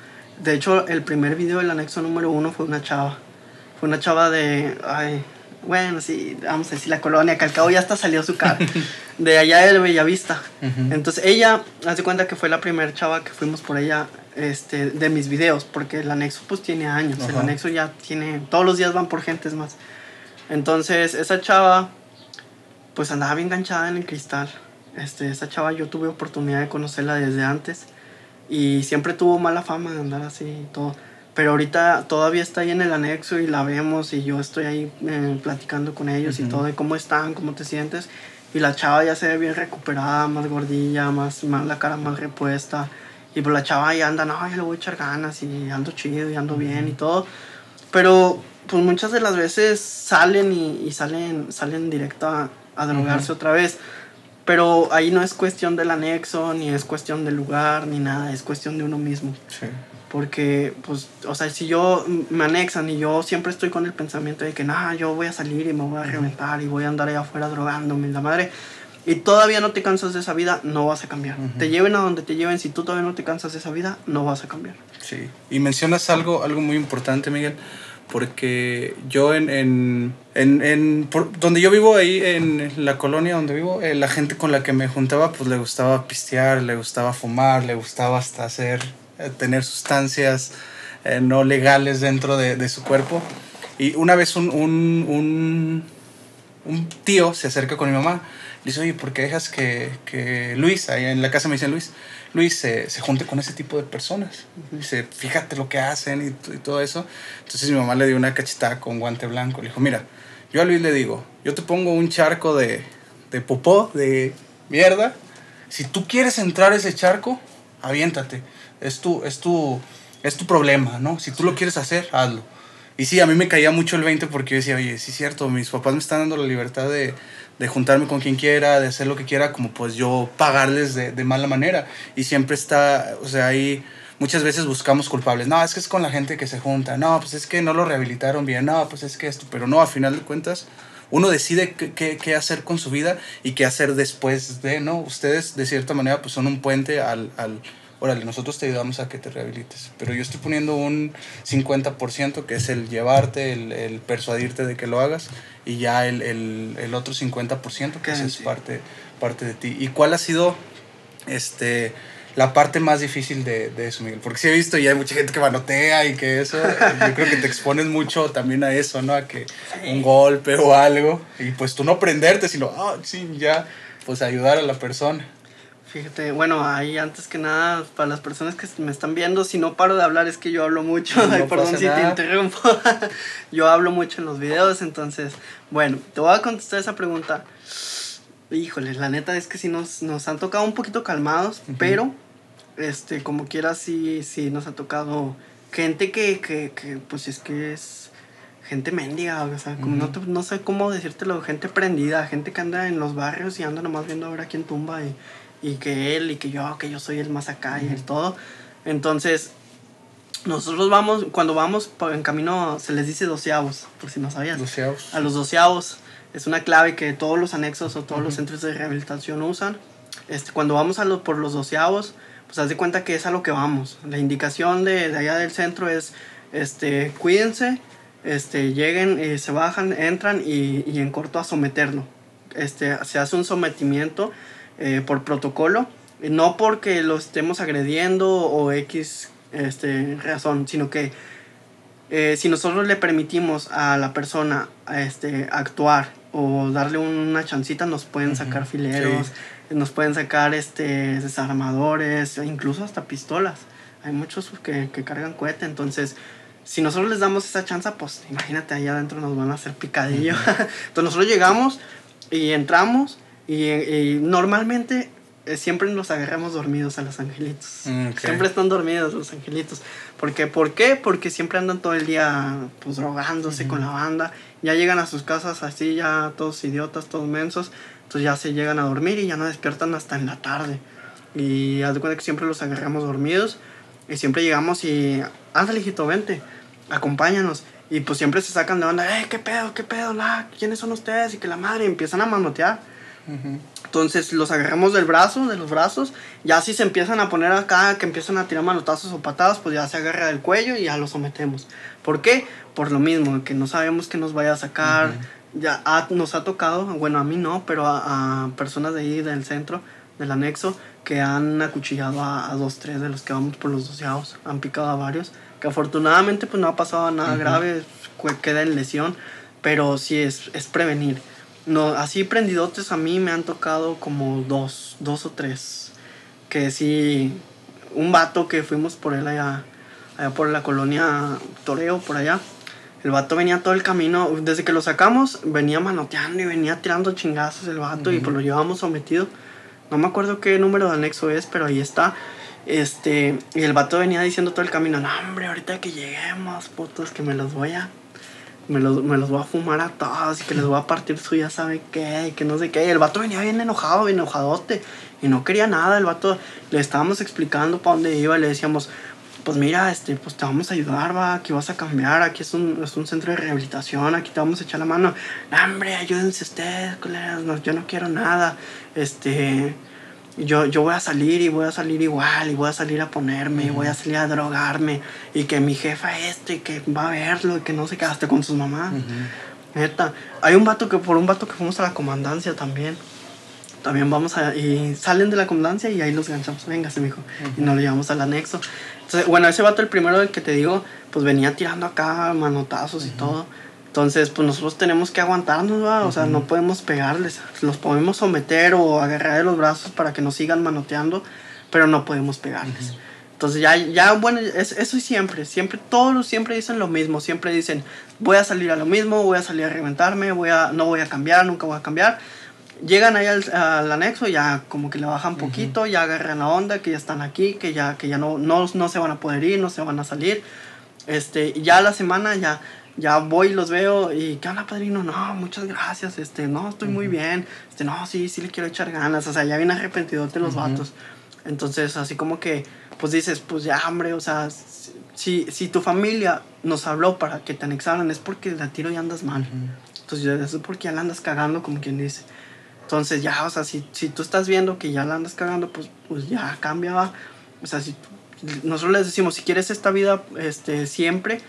De hecho, el primer video del anexo número 1 fue una chava. Fue una chava de, ay, bueno, sí, vamos a decir la colonia, que al cabo ya hasta salió su cara, de allá de Bellavista. Entonces ella, hace cuenta que fue la primera chava que fuimos por ella este, de mis videos, porque el anexo pues tiene años, el anexo ya tiene, todos los días van por gentes más. Entonces esa chava pues andaba bien enganchada en el cristal. Este, esa chava yo tuve oportunidad de conocerla desde antes y siempre tuvo mala fama de andar así y todo. Pero ahorita todavía está ahí en el anexo y la vemos y yo estoy ahí eh, platicando con ellos y todo, de cómo están, cómo te sientes. Y la chava ya se ve bien recuperada, más gordilla, más, más la cara más repuesta. Y pues la chava ya anda, no, yo le voy a echar ganas y ando chido y ando bien y todo. Pero pues muchas de las veces salen y, salen, salen directo a, drogarse otra vez. Pero ahí no es cuestión del anexo, ni es cuestión del lugar, ni nada, es cuestión de uno mismo. Sí. Porque, pues, o sea, si yo me anexan y yo siempre estoy con el pensamiento de que, nada, yo voy a salir y me voy a reventar y voy a andar allá afuera drogándome, la madre, y todavía no te cansas de esa vida, no vas a cambiar. Te lleven a donde te lleven, si tú todavía no te cansas de esa vida, no vas a cambiar. Sí, y mencionas algo, algo muy importante, Miguel, porque yo en, en, en, por donde yo vivo, ahí en la colonia donde vivo, eh, la gente con la que me juntaba, pues le gustaba pistear, le gustaba fumar, le gustaba hasta hacer eh, tener sustancias eh, no legales dentro de, de, su cuerpo. Y una vez un, un, un, un, tío se acerca con mi mamá. Le dice, oye, ¿por qué dejas que, que Luis, ahí en la casa me dicen Luis, Luis se, se, junte con ese tipo de personas. Dice, fíjate lo que hacen y, y, todo eso. Entonces mi mamá le dio una cachetada con guante blanco. Le dijo, mira, yo a Luis le digo, yo te pongo un charco de, de popó, de mierda. Si tú quieres entrar a ese charco, aviéntate es tu, es tu, es tu problema, ¿no? Si tú lo quieres hacer, hazlo. Y sí, a mí me caía mucho el 20 porque yo decía, oye, sí es cierto, mis papás me están dando la libertad de, de juntarme con quien quiera, de hacer lo que quiera, como pues yo pagarles de, de, mala manera. Y siempre está, o sea, ahí muchas veces buscamos culpables. No, es que es con la gente que se junta. No, pues es que no lo rehabilitaron bien. No, pues es que esto. Pero no, a final de cuentas, uno decide qué, qué, hacer con su vida y qué hacer después de, ¿no? Ustedes, de cierta manera, pues son un puente al, al órale, nosotros te ayudamos a que te rehabilites. Pero yo estoy poniendo un 50% que es el llevarte, el, el, persuadirte de que lo hagas, y ya el, el, el otro 50% que es parte, parte de ti. ¿Y cuál ha sido este, la parte más difícil de, de eso, Miguel? Porque sí he visto y hay mucha gente que manotea y que eso, yo creo que te expones mucho también a eso, ¿no? A que un golpe o algo, y pues tú no prenderte, sino, ah, sí, ya, pues ayudar a la persona. Fíjate, bueno, ahí antes que nada, para las personas que me están viendo, si no paro de hablar es que yo hablo mucho, perdón si te interrumpo, yo hablo mucho en los videos, entonces, bueno, te voy a contestar esa pregunta. Híjole, la neta es que sí nos, nos han tocado un poquito calmados, pero, este, como quiera, sí, sí nos ha tocado gente que, que, que pues es que es gente mendiga, o sea, como no, no sé cómo decírtelo, gente prendida, gente que anda en los barrios y anda nomás viendo a ver a quién tumba y y que él y que yo, que yo soy el más acá y el todo. Entonces, nosotros vamos, cuando vamos en camino se les dice doceavos, por si no sabías. Doceavos. A los doceavos es una clave que todos los anexos o todos los centros de rehabilitación usan. Este, cuando vamos a por los doceavos, pues haz de cuenta que es a lo que vamos. La indicación de, de allá del centro es, este, cuídense, este, lleguen, y se bajan, entran y, y en corto a someterlo. Este, se hace un sometimiento eh, por protocolo, no porque lo estemos agrediendo o X este, razón, sino que eh, si nosotros le permitimos a la persona este, actuar o darle una chancita, nos pueden sacar fileros, nos pueden sacar este, desarmadores, incluso hasta pistolas. Hay muchos que, que cargan cohete, entonces si nosotros les damos esa chance, pues imagínate, allá adentro nos van a hacer picadillo. Entonces nosotros llegamos y entramos y, normalmente eh, siempre nos agarramos dormidos a los angelitos. Mm, siempre están dormidos los angelitos. Porque, ¿Por qué? Porque siempre andan todo el día pues drogándose con la banda. Ya llegan a sus casas así, ya todos idiotas, todos mensos. Entonces ya se llegan a dormir y ya no despiertan hasta en la tarde. Y haz de cuenta que siempre los agarramos dormidos. Y siempre llegamos y, ándale, hijito, vente, acompáñanos. Y pues siempre se sacan de onda, eh, qué pedo, qué pedo, la, ¿quiénes son ustedes? Y que la madre, empiezan a manotear entonces los agarramos del brazo, de los brazos. Ya si se empiezan a poner acá, que empiezan a tirar manotazos o patadas, pues ya se agarra del cuello y ya lo sometemos. ¿Por qué? Por lo mismo, que no sabemos que nos vaya a sacar. ya nos ha tocado, bueno, a mí no, pero a, a personas de ahí del centro, del anexo, que han acuchillado a, a dos, tres de los que vamos por los doceavos. Han picado a varios, que afortunadamente pues no ha pasado nada grave, cu- queda en lesión, pero sí es, es prevenir. No, así prendidotes a mí me han tocado como dos, dos o tres. Que sí, un vato que fuimos por él allá, allá por la colonia Toreo, por allá. El vato venía todo el camino, desde que lo sacamos, venía manoteando y venía tirando chingazos el vato y pues lo llevábamos sometido. No me acuerdo qué número de anexo es, pero ahí está. Este, y el vato venía diciendo todo el camino, no hombre, ahorita que lleguemos, putos, que me los voy a... Me los, me los voy a fumar a todos y que les voy a partir su ya sabe qué y que no sé qué. Y el vato venía bien enojado, bien enojadote. Y no quería nada. El vato le estábamos explicando para dónde iba y le decíamos, pues mira, este, pues te vamos a ayudar, va, aquí vas a cambiar, aquí es un, es un centro de rehabilitación, aquí te vamos a echar la mano. No, hombre, ayúdense ustedes, colegas, no, yo no quiero nada. Este, yo, yo voy a salir y voy a salir igual, y voy a salir a ponerme, y voy a salir a drogarme, y que mi jefa esto, y que va a verlo, y que no se quedaste con sus mamás. Neta, hay un vato que, por un vato que fuimos a la comandancia también. También vamos a, y salen de la comandancia y ahí los ganchamos, venga, se me dijo, y nos lo llevamos al anexo. Entonces, bueno, ese vato, el primero del que te digo, pues venía tirando acá manotazos y todo. Entonces, pues nosotros tenemos que aguantarnos, ¿va? O sea, no podemos pegarles. Los podemos someter o agarrar de los brazos para que nos sigan manoteando, pero no podemos pegarles. Entonces, ya, ya bueno, es- eso y siempre, siempre, todos siempre dicen lo mismo. Siempre dicen, voy a salir a lo mismo, voy a salir a reventarme, voy a, no voy a cambiar, nunca voy a cambiar. Llegan ahí al, al anexo, ya como que le bajan poquito, ya agarran la onda, que ya están aquí, que ya, que ya no, no, no se van a poder ir, no se van a salir. Este, ya la semana ya, ya voy y los veo y ¿qué onda, padrino? No, muchas gracias, este, no, estoy muy bien, este, no, sí, sí le quiero echar ganas, o sea, ya viene arrepentido de los vatos. Entonces, así como que, pues dices, pues ya, hombre, o sea, si, si tu familia nos habló para que te anexaran es porque de a tiro ya andas mal. Entonces, eso es porque ya la andas cagando, como quien dice. Entonces, ya, o sea, si, si tú estás viendo que ya la andas cagando, pues, pues ya cambia, va. O sea, si nosotros les decimos, si quieres esta vida este, siempre,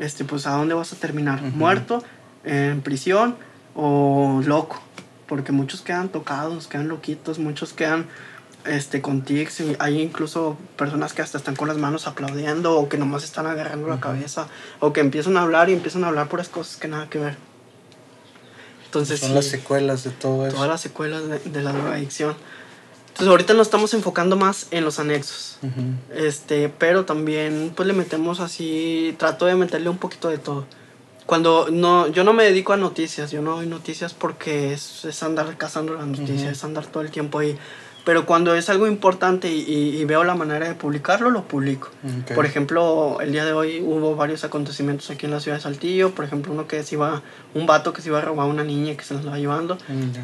este, pues a dónde vas a terminar, muerto, en prisión o loco, porque muchos quedan tocados, quedan loquitos, muchos quedan este, con tics, y hay incluso personas que hasta están con las manos aplaudiendo o que nomás están agarrando la cabeza o que empiezan a hablar y empiezan a hablar puras cosas que nada que ver. Entonces, Son sí, las secuelas de todo eso. todas las secuelas de, de la drogadicción. Entonces ahorita nos estamos enfocando más en los anexos. Este, pero también pues le metemos así, trato de meterle un poquito de todo. Cuando no, yo no me dedico a noticias, yo no doy noticias porque es, es andar cazando las noticias, es andar todo el tiempo ahí. Pero cuando es algo importante y, y- veo la manera de publicarlo, lo publico. Ok. Por ejemplo, el día de hoy hubo varios acontecimientos aquí en la ciudad de Saltillo. Por ejemplo, uno que se iba, un vato que se iba a robar a una niña que se la estaba llevando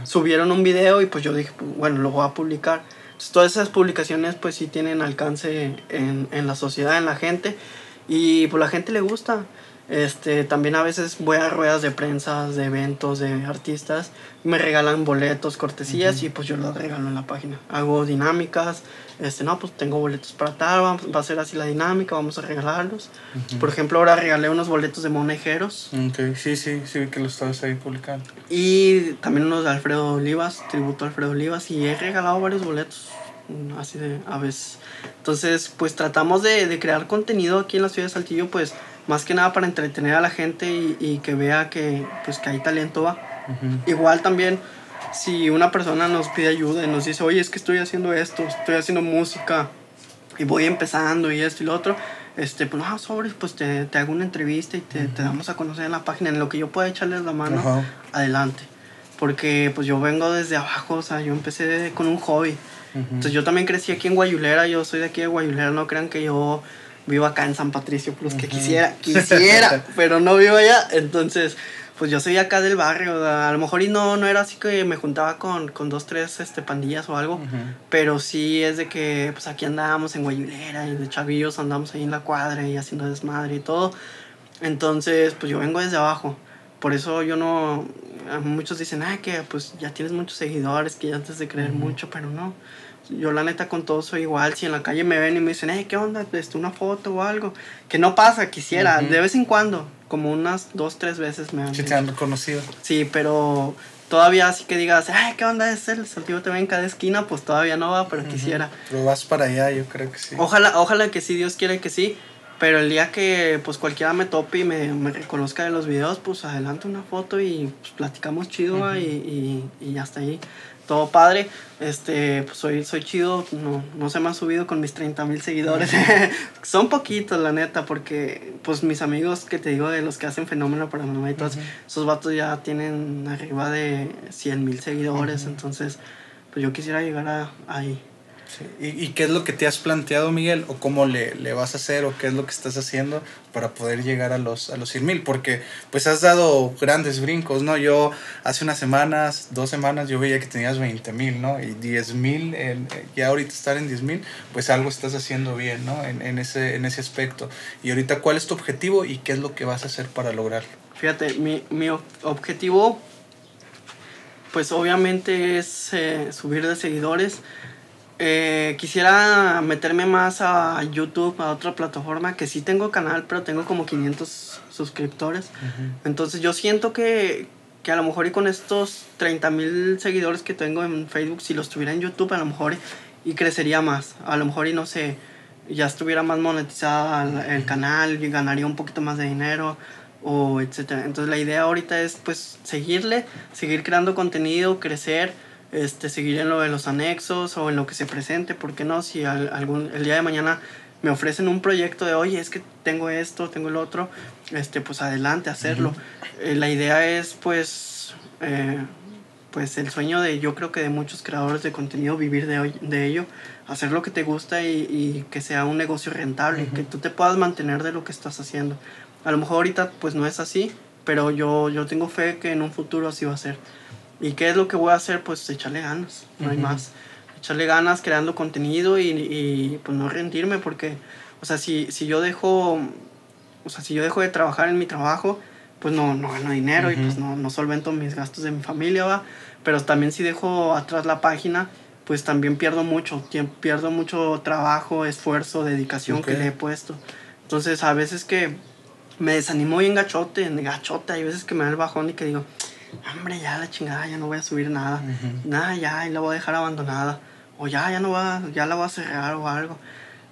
subieron un video y pues yo dije, pues, bueno, lo voy a publicar. Entonces, todas esas publicaciones pues sí tienen alcance en, en la sociedad, en la gente y pues la gente le gusta. Este, también a veces voy a ruedas de prensa, de eventos, de artistas, me regalan boletos, cortesías y pues yo los regalo en la página. Hago dinámicas, este, no, pues tengo boletos para tal, va, va a ser así la dinámica, vamos a regalarlos. Por ejemplo, ahora regalé unos boletos de monejeros Ok, sí, sí, sí vi que lo estabas ahí publicando. y también unos de Alfredo Olivas, tributo a Alfredo Olivas, y he regalado varios boletos, mm, así de a veces. Entonces, pues tratamos de, de crear contenido aquí en la ciudad de Saltillo, pues más que nada para entretener a la gente y, y que vea que, pues, que hay talento, va. Ujú. Igual también, si una persona nos pide ayuda y nos dice, oye, es que estoy haciendo esto, estoy haciendo música y voy empezando y esto y lo otro, este, pues no, sobres, pues te, te hago una entrevista y te, te damos a conocer en la página, en lo que yo pueda echarles la mano Ajá. adelante. Porque pues yo vengo desde abajo, o sea, yo empecé con un hobby. Entonces yo también crecí aquí en Guayulera, yo soy de aquí de Guayulera, no crean que yo vivo acá en San Patricio, pues que Ujú. quisiera, quisiera, pero no vivo allá. Entonces, pues yo soy acá del barrio, a lo mejor y no, no era así que me juntaba con, con dos, tres este, pandillas o algo, Ujú. pero sí es de que pues aquí andábamos en Guayulera y de chavillos andamos ahí en la cuadra y haciendo desmadre y todo. Entonces, pues yo vengo desde abajo. Por eso yo no... Muchos dicen, ah, que pues ya tienes muchos seguidores, que ya antes de creer mucho, pero no. Yo la neta con todo soy igual. Si en la calle me ven y me dicen, hey, ¿qué onda? Este, una foto o algo. Que no pasa, quisiera, de vez en cuando. como unas dos, tres veces me han Sí, te han reconocido. Sí, pero todavía así que digas, ay, ¿qué onda es el Saltillo TV en cada esquina? Pues todavía no va, pero quisiera. Pero vas para allá, yo creo que sí. Ojalá, ojalá que sí, Dios quiere que sí. Pero el día que pues cualquiera me tope y me, me reconozca de los videos, pues adelante una foto y pues, platicamos chido ¿va? y, y, y ya está ahí. Todo padre. Este, pues soy, soy chido. No, no se me ha subido con mis 30 mil seguidores. Son poquitos, la neta, porque pues mis amigos que te digo de los que hacen fenómeno para y todos, esos vatos ya tienen arriba de 100 mil seguidores. Entonces, pues yo quisiera llegar a, ahí. Sí. ¿Y, y qué es lo que te has planteado, Miguel? ¿O cómo le, le vas a hacer? ¿O qué es lo que estás haciendo para poder llegar a los, a los 100 mil? Porque pues has dado grandes brincos, ¿no? Yo hace unas semanas, dos semanas, yo veía que tenías 20 mil, ¿no? Y 10 mil, ya ahorita estar en 10 mil, pues algo estás haciendo bien, ¿no? En, en, ese, en ese aspecto. Y ahorita, ¿cuál es tu objetivo y qué es lo que vas a hacer para lograrlo? Fíjate, mi, mi ob- objetivo, pues obviamente es eh, subir de seguidores. Eh, quisiera meterme más a YouTube, a otra plataforma, que sí tengo canal, pero tengo como 500 suscriptores. Entonces yo siento que, que a lo mejor y con estos 30 mil seguidores que tengo en Facebook, si los tuviera en YouTube, a lo mejor y crecería más. A lo mejor y no sé, ya estuviera más monetizada el, el canal y ganaría un poquito más de dinero o etcétera. Entonces la idea ahorita es pues seguirle, seguir creando contenido, crecer, este, seguir en lo de los anexos o en lo que se presente, ¿por qué no? Si al- algún, el día de mañana me ofrecen un proyecto de, oye, es que tengo esto, tengo el otro, este, pues adelante, hacerlo. Eh, la idea es pues, eh, pues el sueño de, yo creo que de muchos creadores de contenido, vivir de, de ello, hacer lo que te gusta y, y que sea un negocio rentable, que tú te puedas mantener de lo que estás haciendo. A lo mejor ahorita pues no es así, pero yo, yo tengo fe que en un futuro así va a ser. ¿Y qué es lo que voy a hacer? Pues echarle ganas, no hay Ujú. más. Echarle ganas creando contenido y, y, pues no rendirme porque, o sea, si, si yo dejo, o sea, si yo dejo de trabajar en mi trabajo, pues no, no gano dinero y Ujú. pues no, no solvento mis gastos de mi familia, va. Pero también si dejo atrás la página, pues también pierdo mucho, tiempo, pierdo mucho trabajo, esfuerzo, dedicación que Ok. le he puesto. Entonces a veces que me desanimo bien gachote, en gachote, hay veces que me da el bajón y que digo, hombre, ya la chingada, ya no voy a subir nada, Ujú. nada, ya, y la voy a dejar abandonada, o ya, ya no va, ya la voy a cerrar o algo.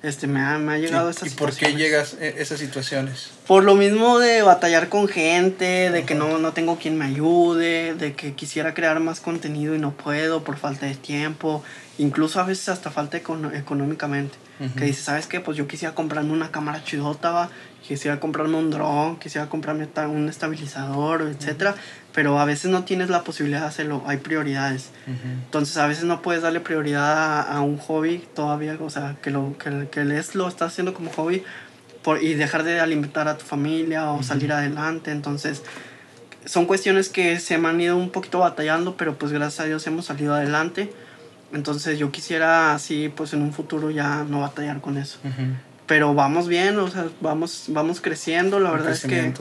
Este, me ha, me ha llegado Sí, esas ¿Y por qué llegas a esas situaciones? Por lo mismo de batallar con gente, de que no, no tengo quien me ayude, de que quisiera crear más contenido y no puedo por falta de tiempo, incluso a veces hasta falta econo- económicamente. Ujú. Que dices, ¿sabes qué? Pues yo quisiera comprarme una cámara chidota, va, quisiera comprarme un dron, quisiera comprarme un estabilizador, etcétera, pero a veces no tienes la posibilidad de hacerlo, hay prioridades. Ujú. Entonces a veces no puedes darle prioridad a, a un hobby todavía, o sea, que lo que, que es, lo estás haciendo como hobby por, y dejar de alimentar a tu familia o salir adelante. Entonces son cuestiones que se me han ido un poquito batallando, pero pues gracias a Dios hemos salido adelante. Entonces yo quisiera así, pues en un futuro ya no batallar con eso. Ujú. Pero vamos bien, o sea, vamos, vamos creciendo. La Un verdad es que.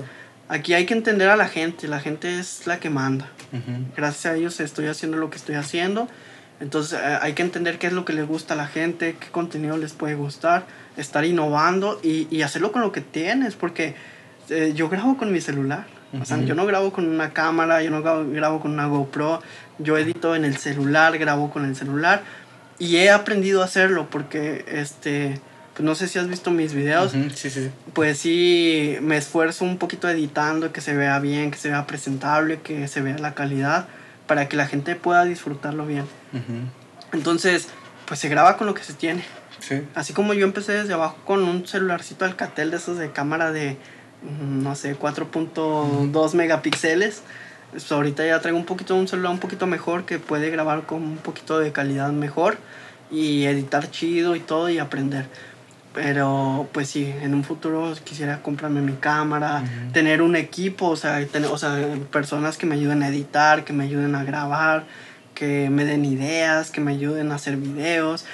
Aquí hay que entender a la gente, la gente es la que manda gracias a ellos estoy haciendo lo que estoy haciendo. Entonces eh, hay que entender qué es lo que les gusta a la gente, qué contenido les puede gustar, estar innovando y, y hacerlo con lo que tienes, porque eh, yo grabo con mi celular. O sea, Ujú. yo no grabo con una cámara, yo no grabo, grabo con una GoPro, yo edito en el celular, grabo con el celular y he aprendido a hacerlo porque, este, no sé si has visto mis videos, Sí, sí. pues sí me esfuerzo un poquito editando, que se vea bien, que se vea presentable, que se vea la calidad, para que la gente pueda disfrutarlo bien. Entonces, pues se graba con lo que se tiene. Sí. Así como yo empecé desde abajo con un celularcito Alcatel de esos de cámara de, mm, no sé, 4.2 megapíxeles. Pues ahorita ya traigo un poquito un celular un poquito mejor que puede grabar con un poquito de calidad mejor y editar chido y todo y aprender. Pero pues sí, en un futuro quisiera comprarme mi cámara, tener un equipo, o sea, tener, o sea, personas que me ayuden a editar, que me ayuden a grabar, que me den ideas, que me ayuden a hacer videos.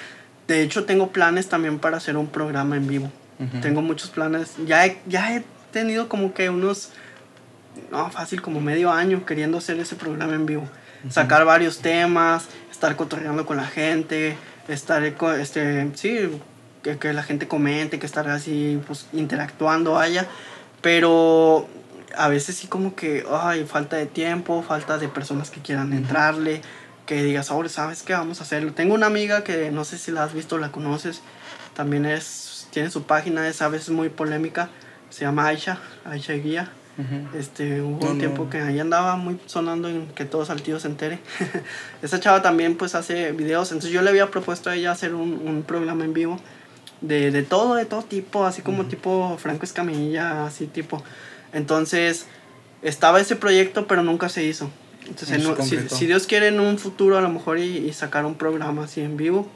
De hecho, tengo planes también para hacer un programa en vivo. Ujú. Tengo muchos planes. Ya he, ya he tenido como que unos, no, fácil, como medio año queriendo hacer ese programa en vivo. Sacar varios temas, estar cotorreando con la gente, estar, este, sí, que, que la gente comente, que estar así, pues, interactuando, haya. Pero a veces sí como que, ay, falta de tiempo, falta de personas que quieran entrarle, que digas, ahora sabes qué, vamos a hacerlo. Tengo una amiga que no sé si la has visto, la conoces, también es, tiene su página, es a veces muy polémica, se llama Aisha, Aisha Guía. Este, hubo un tiempo que ahí andaba muy sonando en que todo Saltillo se entere. Esa chava también pues hace videos, entonces yo le había propuesto a ella hacer un, un programa en vivo de, de, todo, de todo tipo, así como tipo Franco Escamilla, así tipo. Entonces, estaba ese proyecto, pero nunca se hizo. Entonces, si, si, Dios quiere en un futuro a lo mejor y, y, sacar un programa así en vivo,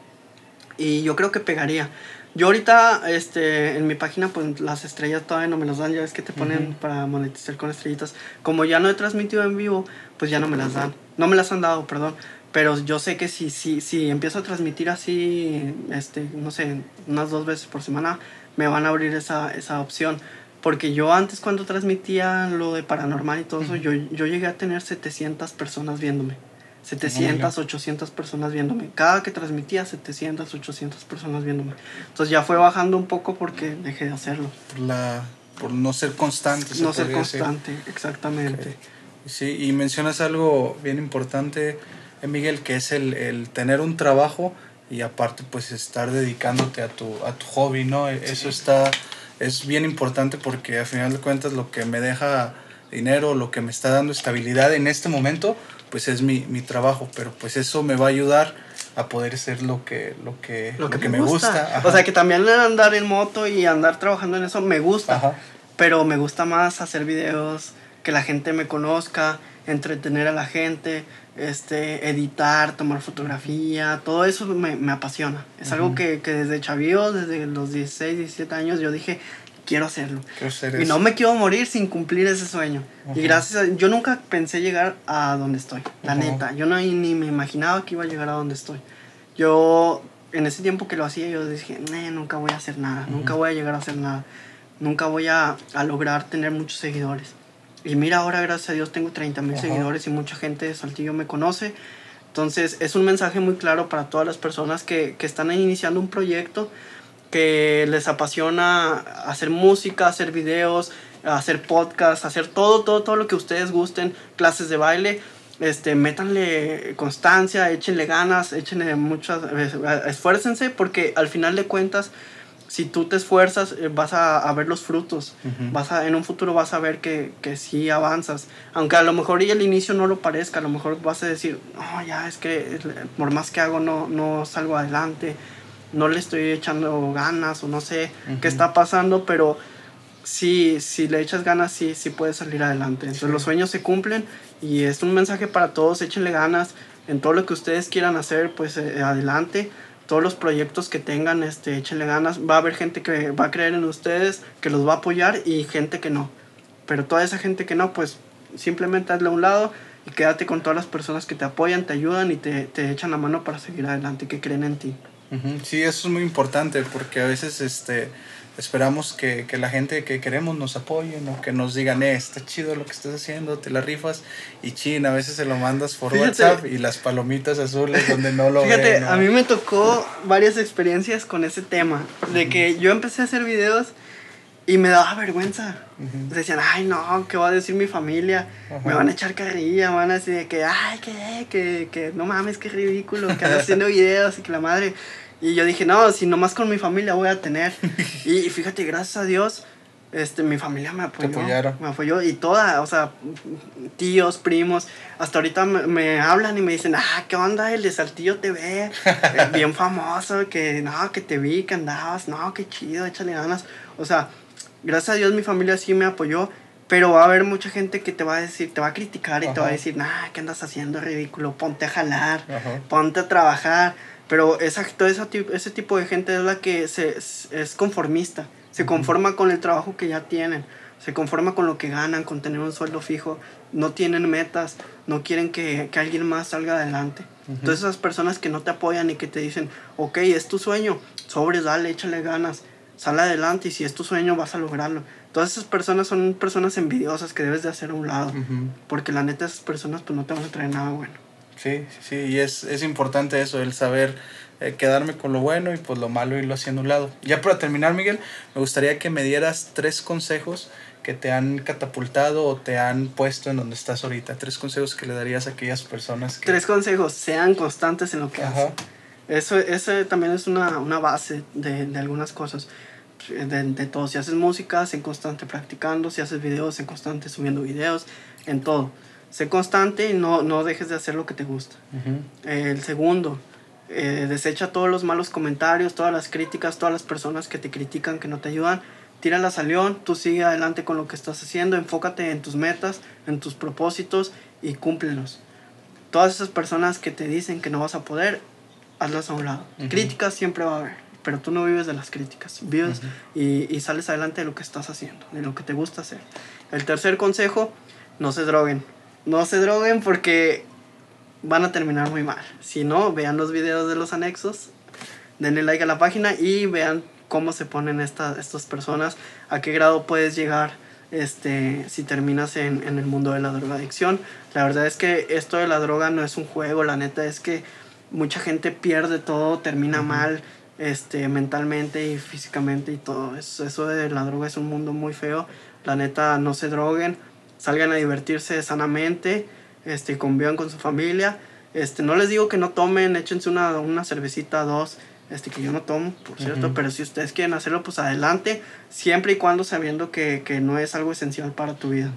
y yo creo que pegaría. Yo ahorita, este, en mi página, pues las estrellas todavía no me las dan, ya ves que te ponen para monetizar con estrellitas. Como ya no he transmitido en vivo, pues ya no me las dan. No me las han dado, perdón. Pero yo sé que si, si, si empiezo a transmitir así, este, no sé, unas dos veces por semana, me van a abrir esa, esa opción. Porque yo antes cuando transmitía lo de paranormal y todo eso, yo, yo llegué a tener 700 personas viéndome. 700, 800 personas viéndome. Cada que transmitía, 700, 800 personas viéndome. Entonces ya fue bajando un poco porque dejé de hacerlo. Por, la, por no ser constante. No ser constante, exactamente. Sí, y mencionas algo bien importante, Miguel, que es el, el, tener un trabajo y aparte pues estar dedicándote a tu, a tu hobby, ¿no? E, eso está, es bien importante porque al final de cuentas lo que me deja dinero, lo que me está dando estabilidad en este momento, pues es mi, mi trabajo, pero pues eso me va a ayudar a poder ser lo que, lo que, lo que, me gusta. O sea, que también andar en moto y andar trabajando en eso me gusta, pero me gusta más hacer videos, que la gente me conozca, entretener a la gente, este, editar, tomar fotografía, todo eso me, me apasiona. Es algo que, que desde chavío, desde los 16, 17 años, yo dije, quiero hacerlo. y no me quiero morir sin cumplir ese sueño. Y gracias a yo nunca pensé llegar a donde estoy, la neta. Yo no ni me imaginaba que iba a llegar a donde estoy. Yo, en ese tiempo que lo hacía, yo dije, nunca voy a hacer nada, nunca voy a llegar a hacer nada, nunca voy a, a lograr tener muchos seguidores. Y mira, ahora gracias a Dios tengo 30 mil seguidores y mucha gente de Saltillo me conoce. Entonces es un mensaje muy claro para todas las personas que, que están iniciando un proyecto que les apasiona hacer música, hacer videos, hacer podcasts, hacer todo, todo, todo lo que ustedes gusten, clases de baile, este, métanle constancia, échenle ganas, échenle muchas, esfuércense porque al final de cuentas, si tú te esfuerzas, eh, vas a, a ver los frutos, vas a, en un futuro vas a ver que, que sí avanzas, aunque a lo mejor y el inicio no lo parezca, a lo mejor vas a decir, no, ya es que por más que hago no, no salgo adelante, no le estoy echando ganas o no sé qué está pasando, pero sí, si le echas ganas, sí, sí puedes salir adelante. Entonces los sueños se cumplen y es un mensaje para todos, échenle ganas. En todo lo que ustedes quieran hacer, pues eh, adelante. Todos los proyectos que tengan, este, échenle ganas. Va a haber gente que va a creer en ustedes, que los va a apoyar y gente que no. Pero toda esa gente que no, pues simplemente hazle a un lado y quédate con todas las personas que te apoyan, te ayudan y te, te echan la mano para seguir adelante, que creen en ti. Sí, eso es muy importante porque a veces este, esperamos que, que la gente que queremos nos apoye o que nos digan, eh, está chido lo que estás haciendo, te la rifas. Y chin, a veces se lo mandas por WhatsApp y las palomitas azules donde no lo Fíjate, a mí me tocó varias experiencias con ese tema. De que yo empecé a hacer videos y me daba vergüenza. Decían, ay, no, ¿qué va a decir mi familia? Me van a echar carrilla, me van a decir que, ay, que, que, que, no mames, qué ridículo, que andas haciendo videos y que la madre. Y yo dije, no, si nomás con mi familia voy a tener. y fíjate, gracias a Dios, este, mi familia me apoyó. Me apoyó y toda, o sea, tíos, primos, hasta ahorita me, me, hablan y me dicen, ah, ¿qué onda? El de Saltillo TV, bien famoso, que no, que te vi, que andabas, no, qué chido, échale ganas. O sea, gracias a Dios mi familia sí me apoyó, pero va a haber mucha gente que te va a decir, te va a criticar y te va a decir, nah, ¿qué andas haciendo ridículo? Ponte a jalar, ponte a trabajar. Pero esa, todo ese, ese tipo de gente es la que se, es conformista, se conforma con el trabajo que ya tienen, se conforma con lo que ganan, con tener un sueldo fijo, no tienen metas, no quieren que, que alguien más salga adelante. Entonces esas personas que no te apoyan y que te dicen, ok, es tu sueño, sobres, dale, échale ganas sal adelante y si es tu sueño vas a lograrlo. Todas esas personas son personas envidiosas que debes de hacer a un lado, porque la neta esas personas pues no te van a traer nada bueno. Sí, sí, y es, es importante eso, el saber eh, quedarme con lo bueno y pues lo malo irlo haciendo un lado. Ya para terminar, Miguel, me gustaría que me dieras tres consejos que te han catapultado o te han puesto en donde estás ahorita. Tres consejos que le darías a aquellas personas que... Tres consejos, sean constantes en lo que hacen. Eso, eso también es una, una base de, de, algunas cosas. De, de, todo. Si haces música, sé constante practicando. Si haces videos, sé constante subiendo videos. En todo. Sé constante y no, no dejes de hacer lo que te gusta. El segundo, eh, desecha todos los malos comentarios, todas las críticas, todas las personas que te critican, que no te ayudan. Tíralas al león, tú sigue adelante con lo que estás haciendo, enfócate en tus metas, en tus propósitos y cúmplelos. Todas esas personas que te dicen que no vas a poder, hazlas a un lado. Críticas siempre va a haber, pero tú no vives de las críticas, vives y, y, sales adelante de lo que estás haciendo, de lo que te gusta hacer. El tercer consejo, no se droguen. No se droguen porque van a terminar muy mal. Si no, vean los videos de los anexos, denle like a la página y vean cómo se ponen estas estas personas, a qué grado puedes llegar este, si terminas en, en el mundo de la drogadicción. La verdad es que esto de la droga no es un juego, la neta es que mucha gente pierde todo, termina mal este, mentalmente y físicamente y todo. Eso, eso de la droga es un mundo muy feo. La neta, no se droguen, salgan a divertirse sanamente, este, convivan con su familia. Este, no les digo que no tomen, échense una, una cervecita, dos, este, que yo no tomo, por cierto, pero si ustedes quieren hacerlo, pues adelante, siempre y cuando sabiendo que, que no es algo esencial para tu vida.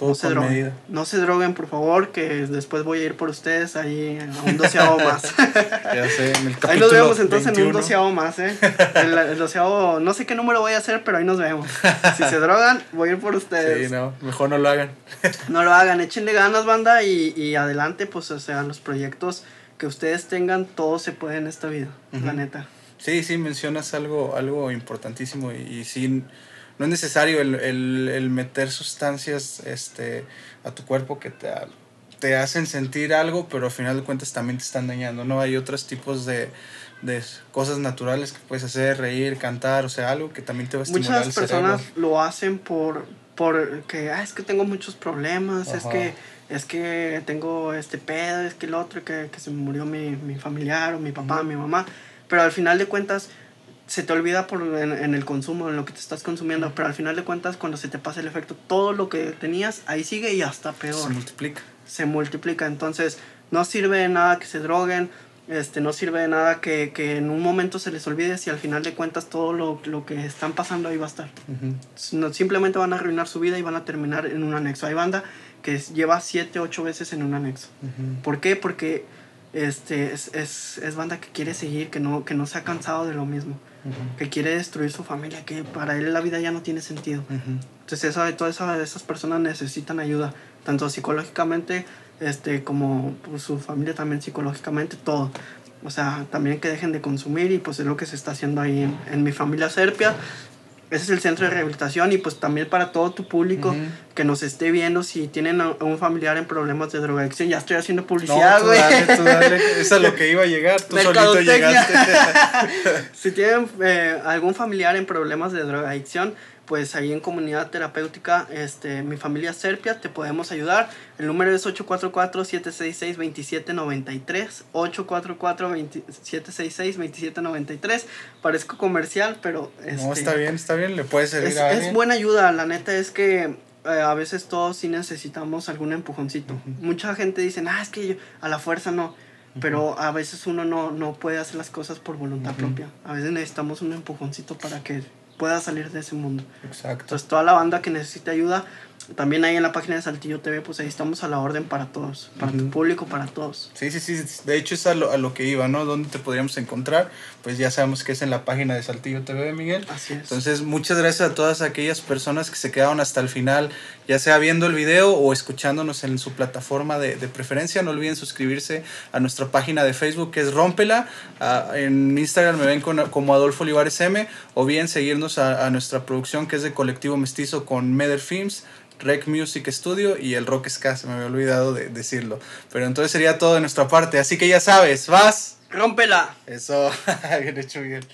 Todo no se droguen. medida. No se droguen, por favor, que después voy a ir por ustedes ahí a un doceavo más. Ya sé, en el ahí nos capítulo vemos entonces en un 21. doceavo más, ¿eh? El, el doceavo, no sé qué número voy a hacer, pero ahí nos vemos. Si se drogan, voy a ir por ustedes. Sí, no, mejor no lo hagan. No lo hagan, échenle ganas, banda, y, y adelante, pues, o sea, los proyectos que ustedes tengan, todo se puede en esta vida, la neta. Sí, sí, mencionas algo, algo importantísimo y, y sí, no es necesario el, el, el meter sustancias este, a tu cuerpo que te, te hacen sentir algo, pero al final de cuentas también te están dañando, ¿no? Hay otros tipos de, de cosas naturales que puedes hacer, reír, cantar, o sea, algo que también te va a estimular Muchas el personas cerebro. lo hacen por, por que, ah, es que tengo muchos problemas, es Ajá. que, es que tengo este pedo, es que el otro, que, que se murió mi, mi familiar o mi papá, mi mamá, pero al final de cuentas se te olvida por en, en el consumo, en lo que te estás consumiendo, pero al final de cuentas cuando se te pasa el efecto, todo lo que tenías ahí sigue y hasta peor Se multiplica. se multiplica. Entonces, no sirve de nada que se droguen, este, no sirve de nada que, que en un momento se les olvide si al final de cuentas todo lo, lo que están pasando ahí va a estar. No, simplemente van a arruinar su vida y van a terminar en un anexo. Hay banda que lleva 7, 8 veces en un anexo. ¿Por qué? Porque este, es, es, es banda que quiere seguir, que no, que no se ha cansado de lo mismo, Que quiere destruir su familia, que para él la vida ya no tiene sentido. Ujú. Entonces esa, todas esas, esas personas necesitan ayuda, tanto psicológicamente este, como pues, su familia también psicológicamente, todo. O sea, también que dejen de consumir y pues es lo que se está haciendo ahí en, en mi familia Serpia. Ese es el centro de rehabilitación y pues también para todo tu público Ujú. que nos esté viendo, si tienen a un familiar en problemas de drogadicción, ya estoy haciendo No, publicidad, güey. dale. Eso es a lo que iba a llegar. Tú solito llegaste. si tienen eh, algún familiar en problemas de drogadicción, pues ahí en comunidad terapéutica, este, mi familia Serpia, te podemos ayudar. El número es 844-766-2793. 844-766-2793. Parezco comercial, pero... No, este, está bien, está bien. Le puede servir es, a es alguien. buena ayuda, la neta es que eh, a veces todos sí necesitamos algún empujoncito. Mucha gente dice, ah, es que yo a la fuerza no. Pero a veces uno no, no puede hacer las cosas por voluntad Ujú. propia. A veces necesitamos un empujoncito para que pueda salir de ese mundo. Exacto. Entonces toda la banda que necesite ayuda, también ahí en la página de Saltillo TV, pues ahí estamos a la orden para todos, para tu Ujú. público, para todos. Sí, sí, sí. De hecho, es a lo, a lo que iba, ¿no? ¿Dónde te podríamos encontrar? Pues ya sabemos que es en la página de Saltillo TV, Miguel. Así es. Entonces, muchas gracias a todas aquellas personas que se quedaron hasta el final, ya sea viendo el video o escuchándonos en su plataforma de, de preferencia. No olviden suscribirse a nuestra página de Facebook que es Rómpela. Ah, en Instagram me ven con- como Adolfo Olivares M. O bien seguirnos a, a nuestra producción que es de Colectivo Mestizo con Meder Films. Rec Music Studio y el Rock Ska, se me había olvidado de decirlo. Pero entonces sería todo de nuestra parte. Así que ya sabes, vas. ¡Rómpela! Eso, bien hecho, Miguel.